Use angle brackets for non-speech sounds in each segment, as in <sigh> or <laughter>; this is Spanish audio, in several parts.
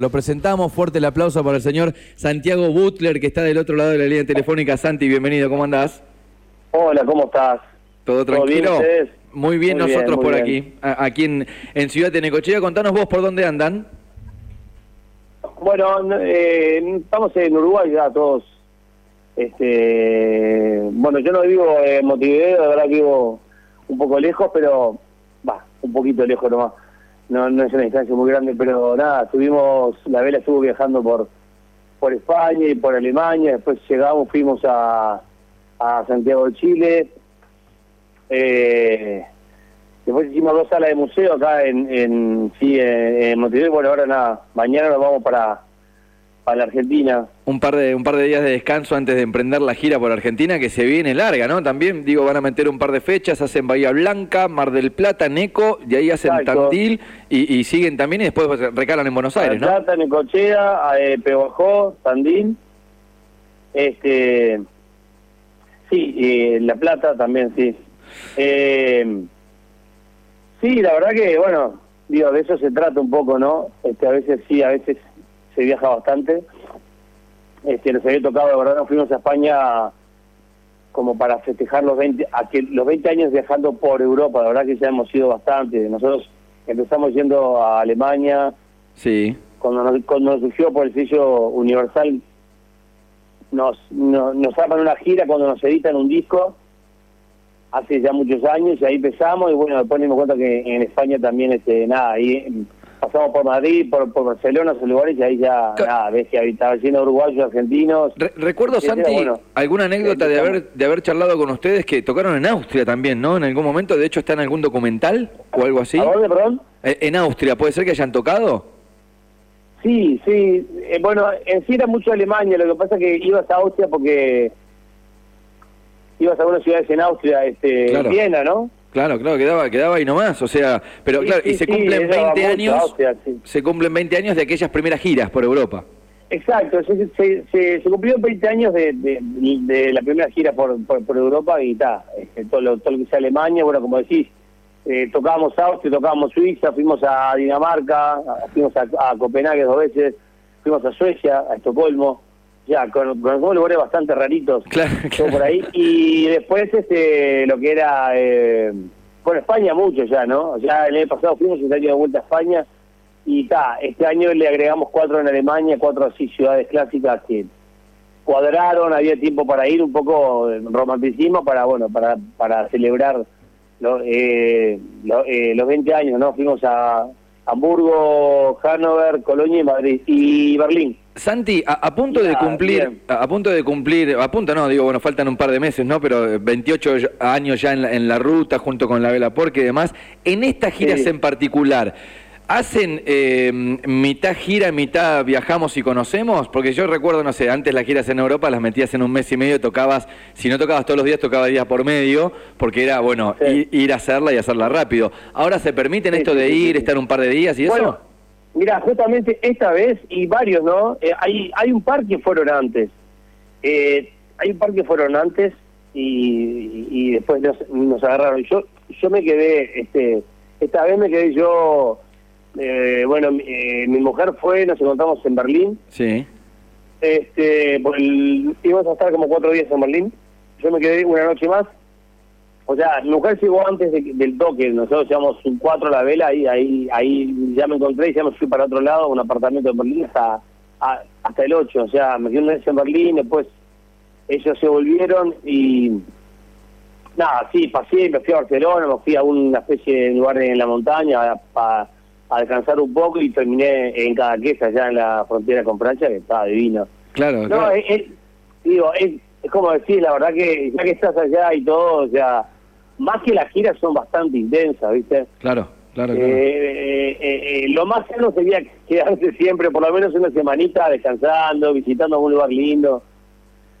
Lo presentamos, fuerte el aplauso para el señor Santiago Butler, que está del otro lado de la línea telefónica. Santi, bienvenido, ¿cómo andás? Hola, ¿cómo estás? ¿Todo tranquilo? bien muy bien Muy bien, nosotros muy por bien. aquí, aquí en, en Ciudad de Necochea. Contanos vos por dónde andan. Bueno, no, eh, estamos en Uruguay ya todos. Este, bueno, yo no vivo en Montevideo, de verdad que vivo un poco lejos, pero va, un poquito lejos nomás. No, no es una distancia muy grande, pero nada, estuvimos, la vela estuvo viajando por por España y por Alemania, después llegamos, fuimos a, a Santiago de Chile, eh, después hicimos dos salas de museo acá en, en, sí, en, en Montevideo, bueno, ahora nada, mañana nos vamos para, para la Argentina. Un par, de, un par de días de descanso antes de emprender la gira por Argentina, que se viene larga, ¿no? También, digo, van a meter un par de fechas, hacen Bahía Blanca, Mar del Plata, Neco, y ahí hacen Exacto. Tandil, y, y siguen también, y después recalan en Buenos Aires, ¿no? Plata, Necochea, eh, Pehuajó, Tandil, este, sí, y La Plata también, sí. Eh, sí, la verdad que, bueno, digo, de eso se trata un poco, ¿no? Este, a veces sí, a veces se viaja bastante. Este, nos había tocado, de verdad, nos fuimos a España como para festejar los 20, a que los 20 años viajando por Europa, la verdad que ya hemos ido bastante. Nosotros empezamos yendo a Alemania, Sí. cuando nos, cuando nos surgió por el sello Universal, nos, no- nos arman una gira cuando nos editan un disco, hace ya muchos años, y ahí empezamos, y bueno, después nos dimos cuenta que en España también, este nada, ahí pasamos por Madrid, por, por Barcelona, esos lugares, y ahí ya, nada, ves que estaba lleno de uruguayos, argentinos. Re- recuerdo, Santi, bueno. alguna anécdota de haber, de haber charlado con ustedes que tocaron en Austria también, ¿no? En algún momento, de hecho, está en algún documental o algo así. ¿A dónde, perdón? Eh, En Austria, ¿puede ser que hayan tocado? Sí, sí. Eh, bueno, en sí era mucho Alemania, lo que pasa es que ibas a Austria porque ibas a algunas ciudades en Austria, este, Claro. Viena, ¿no? Claro, claro, quedaba, quedaba ahí nomás, o sea, pero Sí, claro, y se sí, cumplen era 20 mucho años, se cumplen 20 años de aquellas primeras giras por Europa. Exacto, se, se, se, se cumplieron 20 años de, de, de la primera gira por, por, por Europa y está, este, todo, lo, todo lo que sea Alemania, bueno, como decís, eh, tocábamos Austria, tocábamos Suiza, fuimos a Dinamarca, fuimos a, a Copenhague dos veces, fuimos a Suecia, a Estocolmo, ya, con, con algunos lugares bastante raritos, Claro, todo claro. por ahí, y después este lo que era, eh, bueno, España mucho ya, ¿no? Ya el año pasado fuimos y este año de vuelta a España, y está, este año le agregamos cuatro en Alemania, cuatro así ciudades clásicas que cuadraron, había tiempo para ir, un poco romanticismo para, bueno, para, para celebrar lo- eh, lo- eh, los 20 años, ¿no? Fuimos a Hamburgo, Hannover, Colonia y Madrid, y Berlín. Santi, a, a punto de cumplir, a, a punto de cumplir, a punto no, digo, bueno, faltan un par de meses, ¿no? Pero eh, 28 ya- años ya en la, en la ruta, junto con la Vela Porque y demás. En estas giras Sí. en particular, ¿hacen eh, mitad gira, mitad viajamos y conocemos? Porque yo recuerdo, no sé, antes las giras en Europa las metías en un mes y medio, tocabas, si no tocabas todos los días, tocabas días por medio, porque era, bueno, Sí. ir, ir a hacerla y hacerla rápido. ¿Ahora se permiten Sí, esto de ir, estar un par de días y Bueno, eso? Mira, justamente esta vez, y varios, ¿no? Eh, hay, hay un par que fueron antes. Eh, hay un par que fueron antes y, y después nos, nos agarraron. Yo yo me quedé, este esta vez me quedé yo, eh, bueno, mi, eh, mujer fue, nos encontramos en Berlín, Sí. este, por el- íbamos a estar como cuatro días en Berlín, yo me quedé una noche más, o sea, mujer llegó antes de- del toque, nosotros llevamos un cuatro a la vela y ahí ahí ya me encontré y ya me fui para otro lado, un apartamento en Berlín hasta, a- hasta el 8, o sea, me quedé una vez en Berlín, después ellos se volvieron y nada, sí, pasé, me fui a Barcelona, me fui a una especie de lugar en la montaña a, a descansar un poco y terminé en Cadaqués, allá en la frontera con Francia, que estaba divino. Claro, No, claro. es, es- digo, es, es como decir, la verdad que ya que estás allá y todo, o sea, más que las giras son bastante intensas, ¿viste? Claro, claro, claro. Eh, eh, eh, lo más sano sería quedarse siempre, por lo menos una semanita descansando, visitando algún lugar lindo.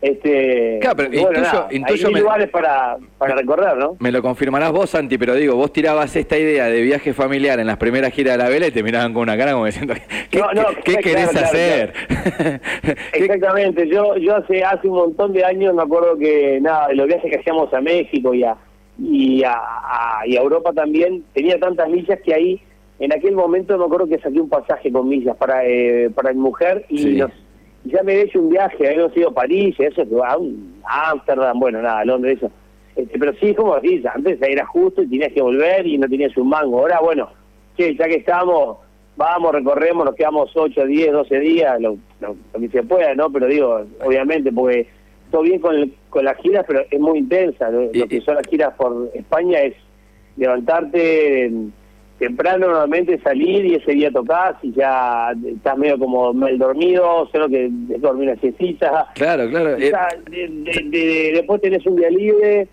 Este, Claro, pero bueno, intuyo- nada, intuyo hay me- lugares para, para recorrer, ¿no? Me lo confirmarás vos, Santi, pero digo, vos tirabas esta idea de viaje familiar en las primeras giras de la vela y te miraban con una cara como diciendo, ¿qué, <laughs> No, no, qué- qué claro, querés claro, hacer? ¿Qué- <laughs> <laughs> Exactamente, yo yo hace hace un montón de años me acuerdo que nada, los viajes que hacíamos a México y a y a, a- y a Europa también tenía tantas millas que ahí en aquel momento me acuerdo que saqué un pasaje con millas para eh, para mi mujer y ya me he hecho un viaje, habíamos ido a París, eso, a Ámsterdam, bueno, nada, Londres, eso. Este, pero sí, como decís, antes era justo y tenías que volver y no tenías un mango. Ahora, bueno, che, ya que estamos, vamos, recorremos, nos quedamos 8, 10, 12 días, lo, que se pueda, ¿no? Pero digo, obviamente, porque todo bien con, con las giras, pero es muy intensa. Lo, que son las giras por España es levantarte temprano normalmente salir y ese día tocas y ya estás medio como mal dormido, solo que dormir una siestita. Claro, claro. Eh. de, después tenés un día libre,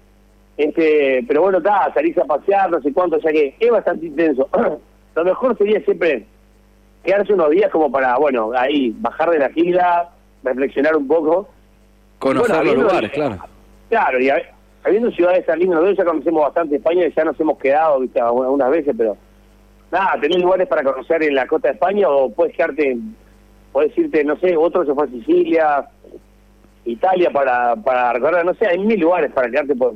este, pero bueno, está, salís a pasear, no sé cuánto, o sea que es bastante intenso. <clears throat> Lo mejor sería siempre quedarse unos días como para, bueno, ahí bajar de la gira, reflexionar un poco. Conocer los lugares, claro. Claro, y habiendo ciudades tan lindas, nosotros ya conocemos bastante España y ya nos hemos quedado, viste, algunas veces, pero nada, tenés lugares para conocer en la costa de España o puedes quedarte, puedes irte, no sé, otro se fue a Sicilia, Italia para, para recorrer, no sé, hay mil lugares para quedarte por,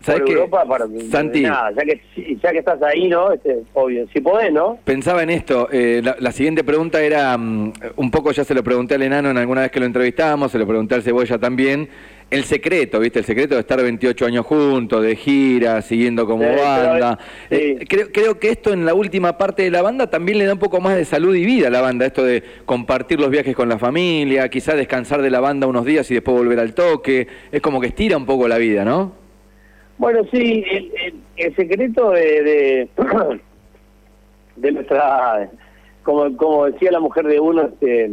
¿Sabes Europa para Santi, nada, ya que ya que estás ahí, ¿no? Este, obvio, si podés, ¿no? Pensaba en esto, eh, la, siguiente pregunta era, mm, un poco ya se lo pregunté al enano en alguna vez que lo entrevistábamos, se lo pregunté al Cebolla también, el secreto, ¿viste? El secreto de estar 28 años juntos, de gira, siguiendo como banda. Eh, creo, creo que esto en la última parte de la banda también le da un poco más de salud y vida a la banda, esto de compartir los viajes con la familia, quizás descansar de la banda unos días y después volver al toque, es como que estira un poco la vida, ¿no? Bueno, sí, el, secreto de, <clears throat> de, nuestra, como, como decía la mujer de uno, este,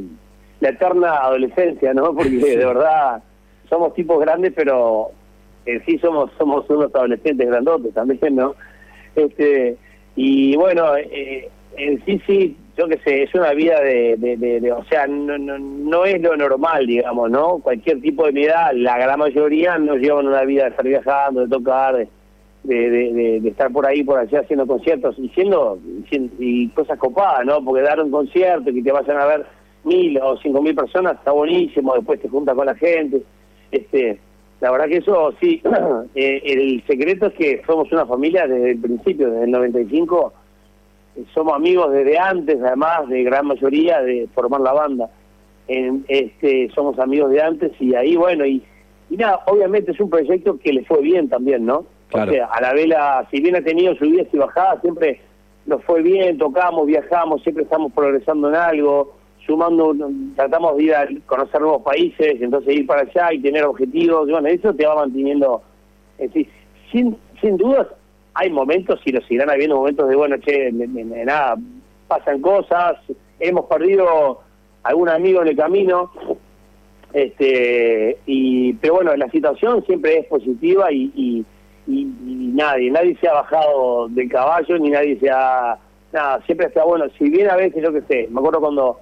la eterna adolescencia, ¿no? <laughs> Porque de verdad somos tipos grandes, pero en sí somos somos unos adolescentes grandotes también, ¿no? Este y bueno, eh, en sí sí, yo qué sé, es una vida de, de, o sea, no, no, no es lo normal, digamos, ¿no? Cualquier tipo de mi edad, la gran mayoría no llevan una vida de estar viajando, de tocar, de, de, de, estar por ahí, por allá haciendo conciertos y siendo y cosas copadas, ¿no? Porque dar un concierto y que te vayan a ver mil o cinco mil personas está buenísimo, después te juntas con la gente este, la verdad que eso sí, <clears throat> eh, el secreto es que somos una familia desde el principio, desde el 95, somos amigos desde antes, además de gran mayoría de formar la banda. En, este, somos amigos de antes y ahí bueno, y, y nada, obviamente es un proyecto que le fue bien también, ¿no? O sea, a la vela, si bien ha tenido subidas y bajadas, siempre nos fue bien, tocamos, viajamos, siempre estamos progresando en algo sumando, tratamos de ir a conocer nuevos países, entonces ir para allá y tener objetivos, bueno, eso te va manteniendo, sin, sin dudas hay momentos y lo seguirán habiendo momentos de, bueno, che, nada, pasan cosas, hemos perdido algún amigo en el camino, este y pero bueno, la situación siempre es positiva y, y, y, nadie, nadie se ha bajado del caballo, ni nadie se ha, nada, siempre está bueno, si bien a veces, yo que sé, me acuerdo cuando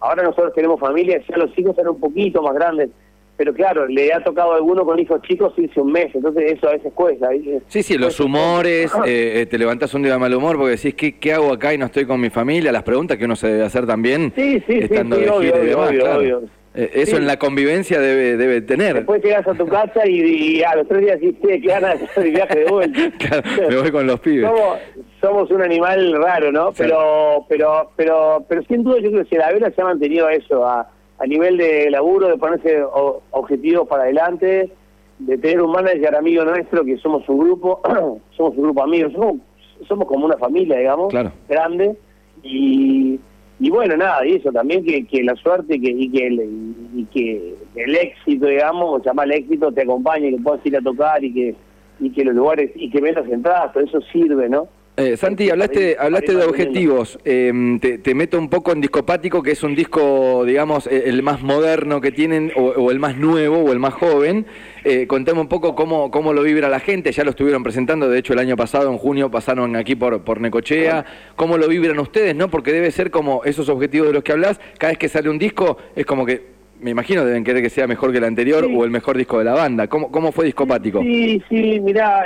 Ahora nosotros tenemos familia, ya los hijos eran un poquito más grandes, pero claro, le ha tocado a alguno con hijos chicos irse un mes, entonces eso a veces cuesta. Sí, sí, los humores, eh, eh, te levantas un día de mal humor porque decís, ¿qué, ¿qué hago acá y no estoy con mi familia? Las preguntas que uno se debe hacer también, sí, sí, estando sí, obvio, obvio, eh, eso en la convivencia debe debe tener. Después llegas a tu casa y, a los tres días dices, ¿qué ganas de hacer viaje de vuelta? <laughs> me voy con los pibes. Somos, un animal raro, ¿no? Pero, pero, pero, pero sin duda yo creo que la vela se ha mantenido eso, a, a nivel de laburo, de ponerse objetivos para adelante, de tener un manager amigo nuestro, que somos un grupo, <clears throat> somos un grupo amigo, somos, somos como una familia, digamos, grande, y y bueno, nada, y eso también que, que la suerte que, y, que el, y que el éxito, digamos, llama el éxito, te acompañe, que puedas ir a tocar y que, y que los lugares, y que vendas entradas, todo eso sirve, ¿no? Eh, Santi, hablaste, hablaste de objetivos. Em, te, meto un poco en Discopático, que es un disco, digamos, e, el más moderno que tienen, o, el más nuevo, o el más joven. Eh, contame un poco cómo, cómo lo vibra la gente. Ya lo estuvieron presentando, de hecho, el año pasado, en junio, pasaron aquí por, por Necochea. ¿Cómo lo vibran ustedes, no? Porque debe ser como esos objetivos de los que hablas. Cada vez que sale un disco, es como que me imagino deben querer que sea mejor que el anterior o el mejor disco de la banda. ¿Cómo, cómo fue Discopático? Sí, sí, mirá,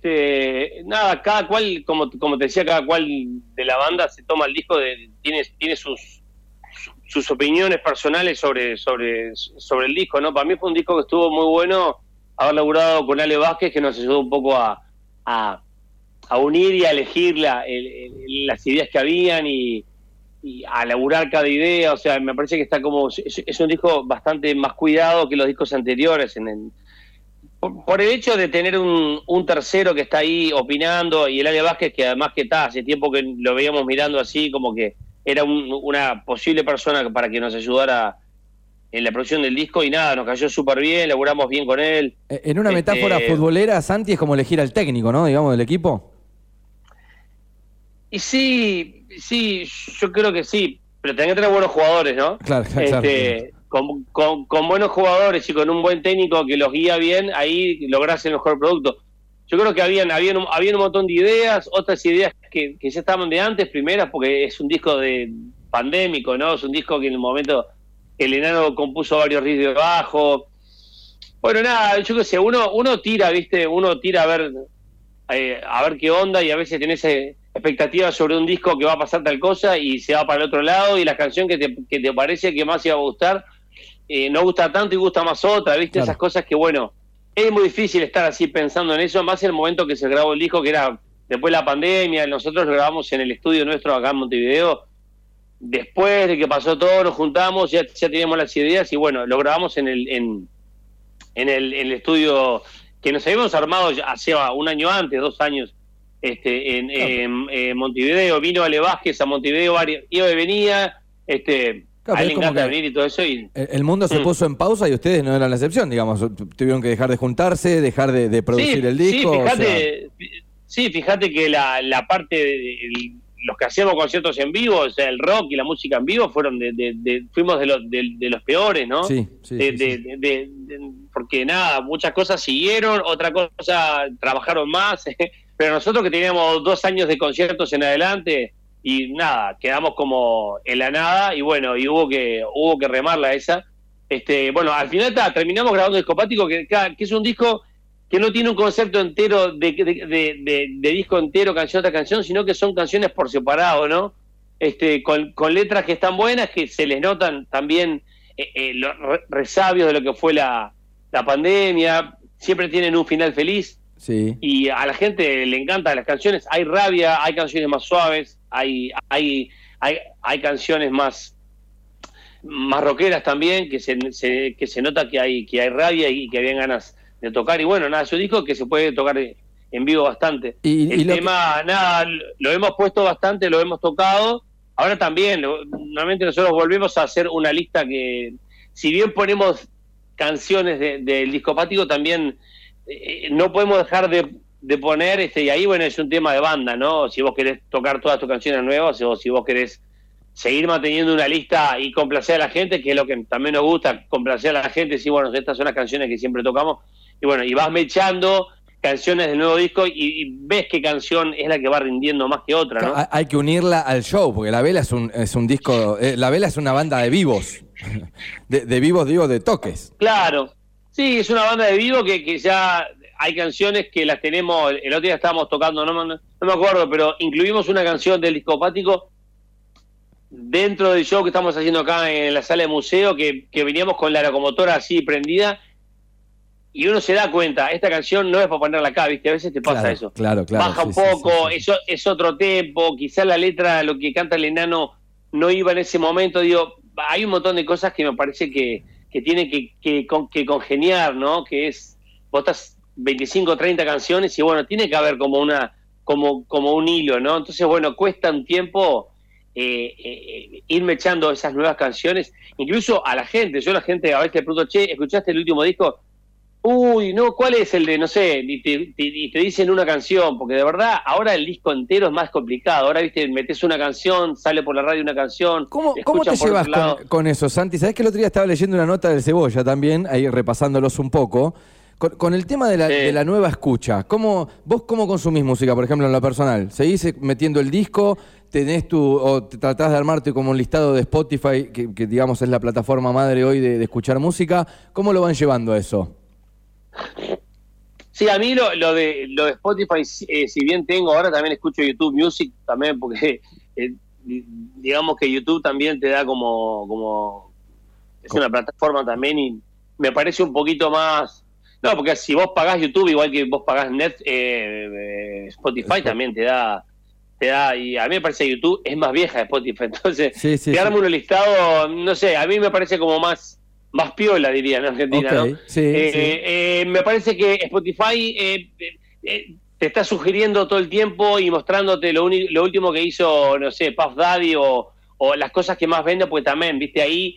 este, nada, cada cual, como, como te decía, cada cual de la banda se toma el disco, de, tiene, tiene sus, sus opiniones personales sobre, sobre, sobre el disco, ¿no? Para mí fue un disco que estuvo muy bueno haber laburado con Ale Vázquez, que nos ayudó un poco a, a, a unir y a elegir la, las ideas que habían y, a laburar cada idea. O sea, me parece que está como. Es, un disco bastante más cuidado que los discos anteriores. En por, el hecho de tener un, un, tercero que está ahí opinando y el área Vázquez, que además que está, hace tiempo que lo veíamos mirando así, como que era una posible persona para que nos ayudara en la producción del disco y nada, nos cayó súper bien, laburamos bien con él. Eh, en una metáfora este, futbolera, Santi es como elegir al técnico, ¿no? Digamos, del equipo. Y sí, sí, yo creo que sí, pero tenés que tener buenos jugadores, ¿no? Claro, claro. Este, con, con, buenos jugadores y con un buen técnico que los guía bien, ahí lográs el mejor producto. Yo creo que habían, habían, habían un montón de ideas, otras ideas que, que ya estaban de antes, primeras, porque es un disco de pandémico, ¿no? Es un disco que en el momento el enano compuso varios riffs de bajo. Bueno, nada, yo qué sé, uno, uno tira, ¿viste? Uno tira a ver, eh, a ver qué onda y a veces tenés eh, expectativas sobre un disco que va a pasar tal cosa y se va para el otro lado y la canción que que te parece que más iba a gustar eh, no gusta tanto y gusta más otra, ¿viste? Esas cosas que, bueno, es muy difícil estar así pensando en eso, más en el momento que se grabó el disco, que era después de la pandemia, nosotros lo grabamos en el estudio nuestro acá en Montevideo, después de que pasó todo, nos juntamos, ya, ya teníamos las ideas y bueno, lo grabamos en el, en, en el, en el estudio que nos habíamos armado hace un año antes, dos años, este, en, Montevideo. Vino Ale Vázquez a Montevideo, iba y venía, este, a él encanta venir y todo eso. Y... El mundo se mm. puso en pausa y ustedes no eran la excepción, digamos. Tuvieron que dejar de juntarse, dejar de, producir el disco. Sí, fíjate, sí, fíjate que la, la parte de, los que hacíamos conciertos en vivo, o sea, el rock y la música en vivo, fueron de, fuimos de los, de, los peores, ¿no? Sí, sí, porque nada, muchas cosas siguieron, otra cosa trabajaron más, <laughs> pero nosotros que teníamos dos años de conciertos en adelante y nada, quedamos como en la nada y bueno, y hubo que hubo que remarla esa. Este, bueno, al final terminamos grabando Discopático, que, es un disco que no tiene un concepto entero de, de, disco entero, canción tras canción, sino que son canciones por separado, ¿no? Este, con, letras que están buenas, que se les notan también eh, eh, los resabios de lo que fue la, pandemia, siempre tienen un final feliz. Sí. Y a la gente le encantan las canciones. Hay rabia, hay canciones más suaves, hay, hay, hay, hay canciones más, más rockeras también, que se, que se nota que hay, que hay rabia y que habían ganas de tocar. Y bueno, nada, yo digo que se puede tocar en vivo bastante. Y, el tema, nada, lo hemos puesto bastante, lo hemos tocado. Ahora también, normalmente nosotros volvemos a hacer una lista que, si bien ponemos canciones del de, discopático, también eh, no podemos dejar de, de, poner, este y ahí, bueno, es un tema de banda, ¿no? Si vos querés tocar todas tus canciones nuevas o si vos querés seguir manteniendo una lista y complacer a la gente, que es lo que también nos gusta, complacer a la gente, sí, bueno, estas son las canciones que siempre tocamos, y bueno, y vas mechando canciones del nuevo disco y, ves qué canción es la que va rindiendo más que otra, ¿no? Hay que unirla al show, porque La Vela es un, es un disco, eh, La Vela es una banda de vivos, <laughs> de, vivos digo, de toques. Claro, sí, es una banda de vivo que, que ya hay canciones que las tenemos, el otro día estábamos tocando, no, no, me acuerdo, pero incluimos una canción del discopático dentro del show que estamos haciendo acá en la sala de museo, que, que veníamos con la locomotora así prendida y uno se da cuenta, esta canción no es para ponerla acá, ¿viste? A veces te pasa eso. Claro, claro. Baja un poco, eso es otro tempo, quizás la letra, lo que canta el enano, no iba en ese momento. Digo, hay un montón de cosas que me parece que, que tiene que, que, que congeniar, ¿no? Que es, vos estás 25, 30 canciones y bueno, tiene que haber como una como, como un hilo, ¿no? Entonces, bueno, cuesta un tiempo eh, eh, irme echando esas nuevas canciones, incluso a la gente, yo la gente a veces le pregunto, che, ¿escuchaste el último disco? Uy, no, ¿cuál es el de, no sé, y te, dicen una canción? Porque de verdad, ahora el disco entero es más complicado. Ahora, viste, metes una canción, sale por la radio una canción. ¿Cómo, ¿cómo te llevas con, eso, Santi? Sabes que el otro día estaba leyendo una nota del Cebolla también, ahí repasándolos un poco. Con, el tema de la, nueva escucha, ¿cómo, ¿vos cómo consumís música, por ejemplo, en lo personal? ¿Seguís metiendo el disco? ¿Tenés tu, o tratás de armarte como un listado de Spotify, que, digamos es la plataforma madre hoy de, de escuchar música? ¿Cómo lo van llevando eso? Sí, a mí lo, lo, de, lo de Spotify, eh, si bien tengo, ahora también escucho YouTube Music también, porque <laughs> eh, digamos que YouTube también te da como, como es una plataforma también y me parece un poquito más, No, porque si vos pagás YouTube, igual que vos pagás Net, eh, eh, Spotify también te da te da, y a mí me parece que YouTube es más vieja de Spotify, <laughs> entonces Sí, sí, te sí. un listado, no sé, a mí me parece como más más piola, diría en Argentina, ¿no? sí, Eh, sí. eh, me parece que Spotify eh, eh, eh, te está sugiriendo todo el tiempo y mostrándote lo, lo último que hizo, no sé, Puff Daddy o, o las cosas que más vende, porque también, viste, ahí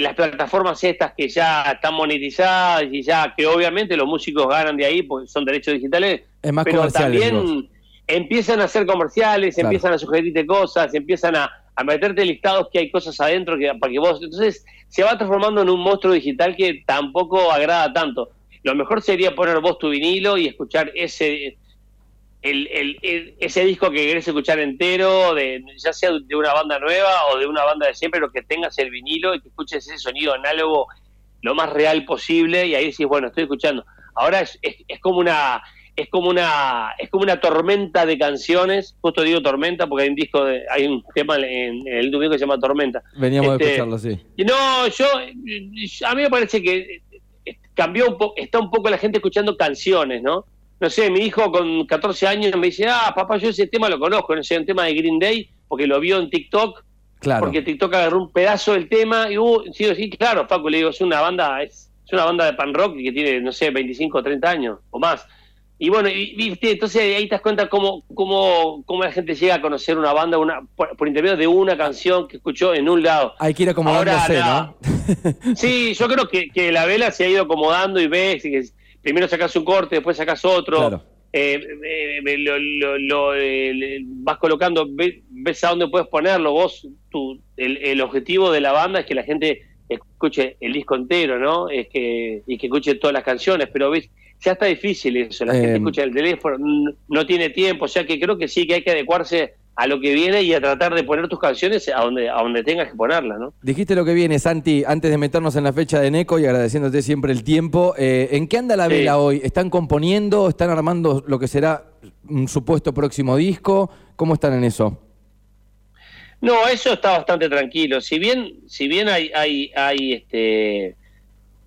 las plataformas estas que ya están monetizadas y ya que obviamente los músicos ganan de ahí porque son derechos digitales, Es más pero también empiezan a hacer comerciales, Claro. empiezan a sugerirte cosas, empiezan a, a meterte listados que hay cosas adentro que para que vos, entonces se va transformando en un monstruo digital que tampoco agrada tanto. Lo mejor sería poner vos tu vinilo y escuchar ese el, el- ese disco que querés escuchar entero, de, ya sea de una banda nueva o de una banda de siempre, pero que tengas el vinilo y que escuches ese sonido análogo lo más real posible y ahí decís, bueno, estoy escuchando. Ahora es, es como una es como una es como una tormenta de canciones, justo digo tormenta porque hay un disco de, hay un tema en, en el domingo que se llama Tormenta. Veníamos Este, escucharlo, sí. Y No, yo, a mí me parece que eh, cambió un poco, está un poco la gente escuchando canciones, ¿no? No sé, mi hijo con 14 años me dice, ah, papá, yo ese tema lo conozco, no sé, un tema de Green Day, porque lo vio en TikTok, Claro. porque TikTok agarró un pedazo del tema y uh, sí, sí, claro, Facu, le digo, es una banda, es, es una banda de pan rock que tiene, no sé, 25 o 30 años o más. Y bueno, y, viste, entonces ahí te das cuenta cómo, cómo, cómo la gente llega a conocer una banda una, por, por intermedio de una canción que escuchó en un lado. Hay que ir acomodándose, Ahora, ¿no? Sí, yo creo que, que la vela se ha ido acomodando y ves y que primero sacas un corte, después sacas otro. Claro. Eh, eh, eh, lo, lo- lo, eh, le- vas colocando, ve- ves a dónde puedes ponerlo. Vos, tu, el, el objetivo de la banda es que la gente escuche el disco entero, ¿no? Es que, y que escuche todas las canciones, pero ves, ya está difícil eso. La Eh, gente escucha el teléfono, no tiene tiempo, o sea que creo que sí que hay que adecuarse a lo que viene y a tratar de poner tus canciones a donde, a donde tengas que ponerlas, ¿no? Dijiste lo que viene, Santi, antes de meternos en la fecha de Neco y agradeciéndote siempre el tiempo. eh, ¿En qué anda la Sí. vela hoy? ¿Están componiendo? ¿Están armando lo que será un supuesto próximo disco? ¿Cómo están en eso? No, eso está bastante tranquilo. Si bien, si bien hay, hay, hay este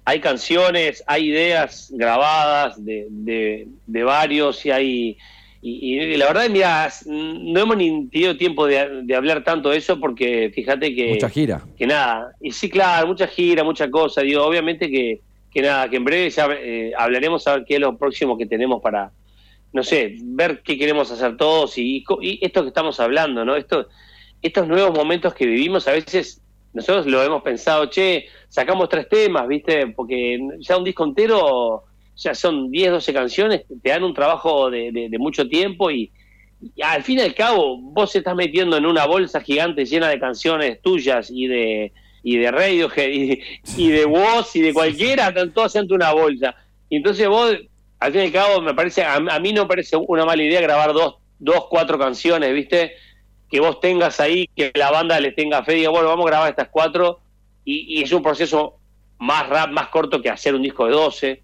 hay canciones, hay ideas grabadas de, de, de varios y hay y, y la verdad, mira, no hemos ni tenido tiempo de, de hablar tanto de eso porque fíjate que Mucha gira. que nada, y sí, claro, mucha gira, mucha cosa, digo, obviamente que, que nada, que en breve ya eh, hablaremos a ver qué es lo próximo que tenemos para, no sé, ver qué queremos hacer todos y, y esto que estamos hablando, ¿no? Esto, estos nuevos momentos que vivimos, a veces nosotros lo hemos pensado, che, sacamos tres temas, ¿viste? Porque ya un disco entero, ya son 10, 12 canciones, te dan un trabajo de, de- de mucho tiempo y, y al fin y al cabo, vos estás metiendo en una bolsa gigante llena de canciones tuyas y de y de Radiohead y, y de vos y de cualquiera, están todas una bolsa. Y entonces vos, al fin y al cabo, me parece, a, a mí no me parece una mala idea grabar dos, dos, cuatro canciones, ¿viste? Que vos tengas ahí, que la banda les tenga fe diga, bueno, vamos a grabar estas cuatro. Y, y es un proceso más rap, más corto que hacer un disco de 12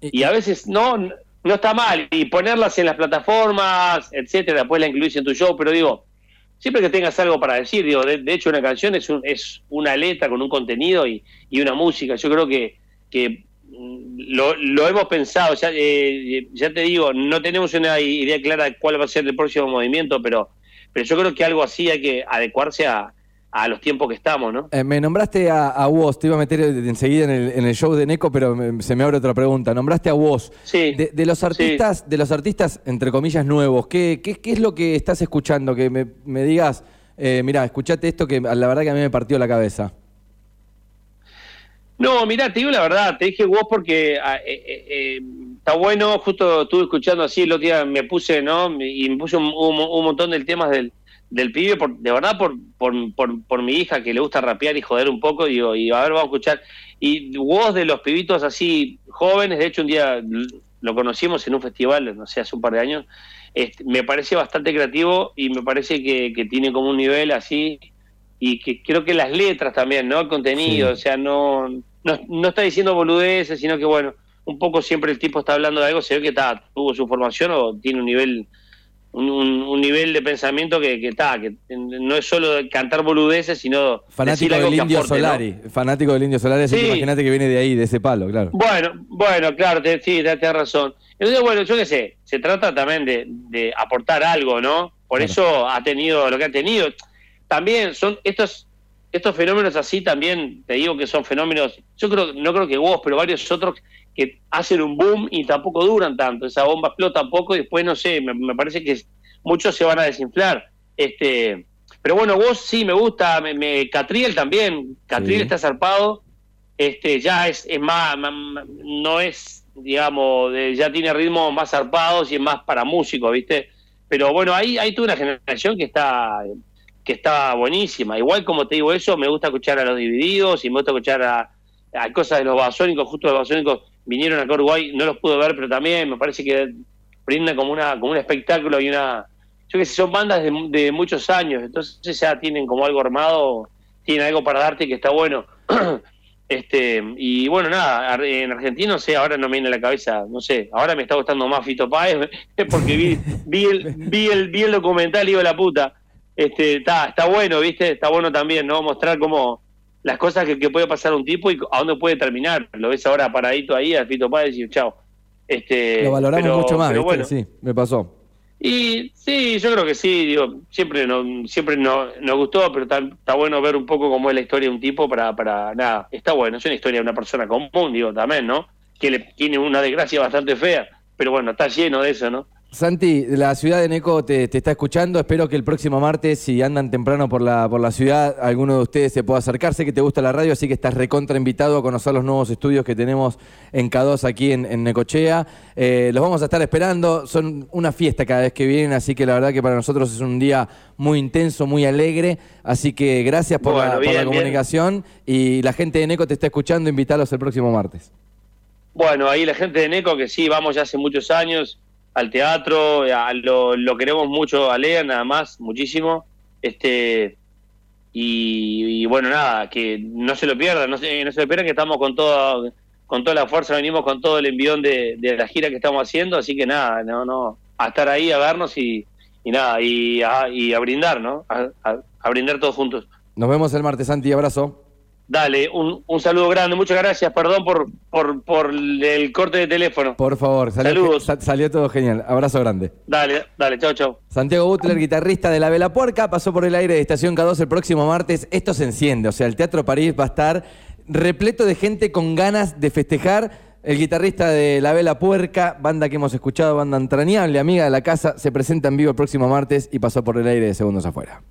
y a veces no no está mal y ponerlas en las plataformas etcétera después la incluís en tu show pero digo siempre que tengas algo para decir digo de, de hecho una canción es un, es una letra con un contenido y, y una música yo creo que que mm, lo, lo hemos pensado ya eh, ya te digo no tenemos una idea clara de cuál va a ser el próximo movimiento pero pero yo creo que algo así hay que adecuarse a, a los tiempos que estamos no Eh, me nombraste a, a vos, te iba a meter enseguida en el, en el show de Neco, pero me- se me abre otra pregunta. Nombraste a vos. sí De, de los artistas, de los artistas, entre comillas, nuevos, ¿qué, qué, qué es lo que estás escuchando? Que me, me digas, eh, mira, escuchate esto que la verdad que a mí me partió la cabeza. No, mirá, te digo la verdad, te dije vos porque ah, eh, eh, está bueno, justo estuve escuchando así el otro día, me puse, ¿no? Y me puse un, un- un montón de temas del, del pibe, por, de verdad por, por, por, por mi hija que le gusta rapear y joder un poco, digo, y a ver, vamos a escuchar. Y vos de los pibitos así jóvenes, de hecho un día lo conocimos en un festival, no sé, hace un par de años, este, me parece bastante creativo y me parece que, que tiene como un nivel así y que creo que las letras también, ¿no? El contenido, Sí. o sea, no, no, no está diciendo boludeces, sino que, bueno, un poco siempre el tipo está hablando de algo, se ve que está, tuvo su formación o tiene un nivel un, nivel de pensamiento que está, que, no es solo cantar boludeces, sino fanático del Indio Solari, fanático del Indio Solari, que imagínate que viene de ahí, de ese palo, claro. Bueno, bueno, claro, te, sí, tienes razón. Entonces, bueno, yo qué sé, se trata también de, aportar algo, ¿no? Por eso ha tenido lo que ha tenido. También son estos estos fenómenos así también, te digo que son fenómenos, yo creo, no creo que vos, pero varios otros que hacen un boom y tampoco duran tanto. Esa bomba explota poco y después, no sé, me, parece que muchos se van a desinflar. Este, pero bueno, vos sí me gusta, me, Catriel también, Catriel está zarpado, este, ya es, es más, no es, digamos, ya tiene ritmos más zarpados y es más para músicos, ¿viste? Pero bueno, ahí hay toda una generación que está que está buenísima. Igual como te digo eso, me gusta escuchar a los divididos y me gusta escuchar a, a cosas de los basónicos, justo los basónicos vinieron a Uruguay, no los pude ver, pero también me parece que brinda como una como un espectáculo y una yo que sé, son bandas de, muchos años, entonces ya tienen como algo armado, tienen algo para darte que está bueno. <clears throat> este Y bueno, nada, en Argentina, no sé, ahora no me viene a la cabeza, no sé, ahora me está gustando más Fito Páez, <laughs> porque vi, vi, el, vi, el, vi el documental y digo la puta. Este, está, está bueno, ¿viste? Está bueno también, ¿no? Mostrar cómo las cosas que, puede pasar un tipo y a dónde puede terminar. Lo ves ahora paradito ahí al Fito Páez y chao. Este, Lo valoramos mucho más, Bueno. Sí, me pasó. Y sí, yo creo que sí, digo, siempre no, siempre no, nos gustó, pero está, bueno ver un poco cómo es la historia de un tipo para, para, nada, está bueno, es una historia de una persona común, digo, también, ¿no? Que le, tiene una desgracia bastante fea, pero bueno, está lleno de eso, ¿no? Santi, la ciudad de Neco te, está escuchando. Espero que el próximo martes, si andan temprano por la, por la ciudad, alguno de ustedes se pueda acercarse, que te gusta la radio, así que estás recontra invitado a conocer los nuevos estudios que tenemos en K2 aquí en, Necochea. Eh, los vamos a estar esperando. Son una fiesta cada vez que vienen, así que la verdad que para nosotros es un día muy intenso, muy alegre. Así que gracias por, la, comunicación. Y la gente de Neco te está escuchando. Invítalos el próximo martes. Bueno, ahí la gente de Neco, que sí, vamos ya hace muchos años al teatro, lo, queremos mucho a Lea, nada más, muchísimo. Este y, bueno, nada, que no se lo pierdan, no se, no se lo pierdan que estamos con toda, con toda la fuerza, venimos con todo el envión de, la gira que estamos haciendo, así que nada, no, no, a estar ahí, a vernos y, nada, y a, y a brindar, ¿no? A, a brindar todos juntos. Nos vemos el martes, Santi, abrazo. Dale, un, un, saludo grande, muchas gracias, perdón por, por, por el corte de teléfono. Por favor, salió, Saludos. salió todo genial. Abrazo grande. Dale, dale, chao, chao. Santiago Butler, guitarrista de La Vela Puerca, pasó por el aire de Estación K2 el próximo martes. Esto se enciende, o sea, el Teatro París va a estar repleto de gente con ganas de festejar. El guitarrista de La Vela Puerca, banda que hemos escuchado, banda entrañable, amiga de la casa, se presenta en vivo el próximo martes y pasó por el aire de Segundos Afuera.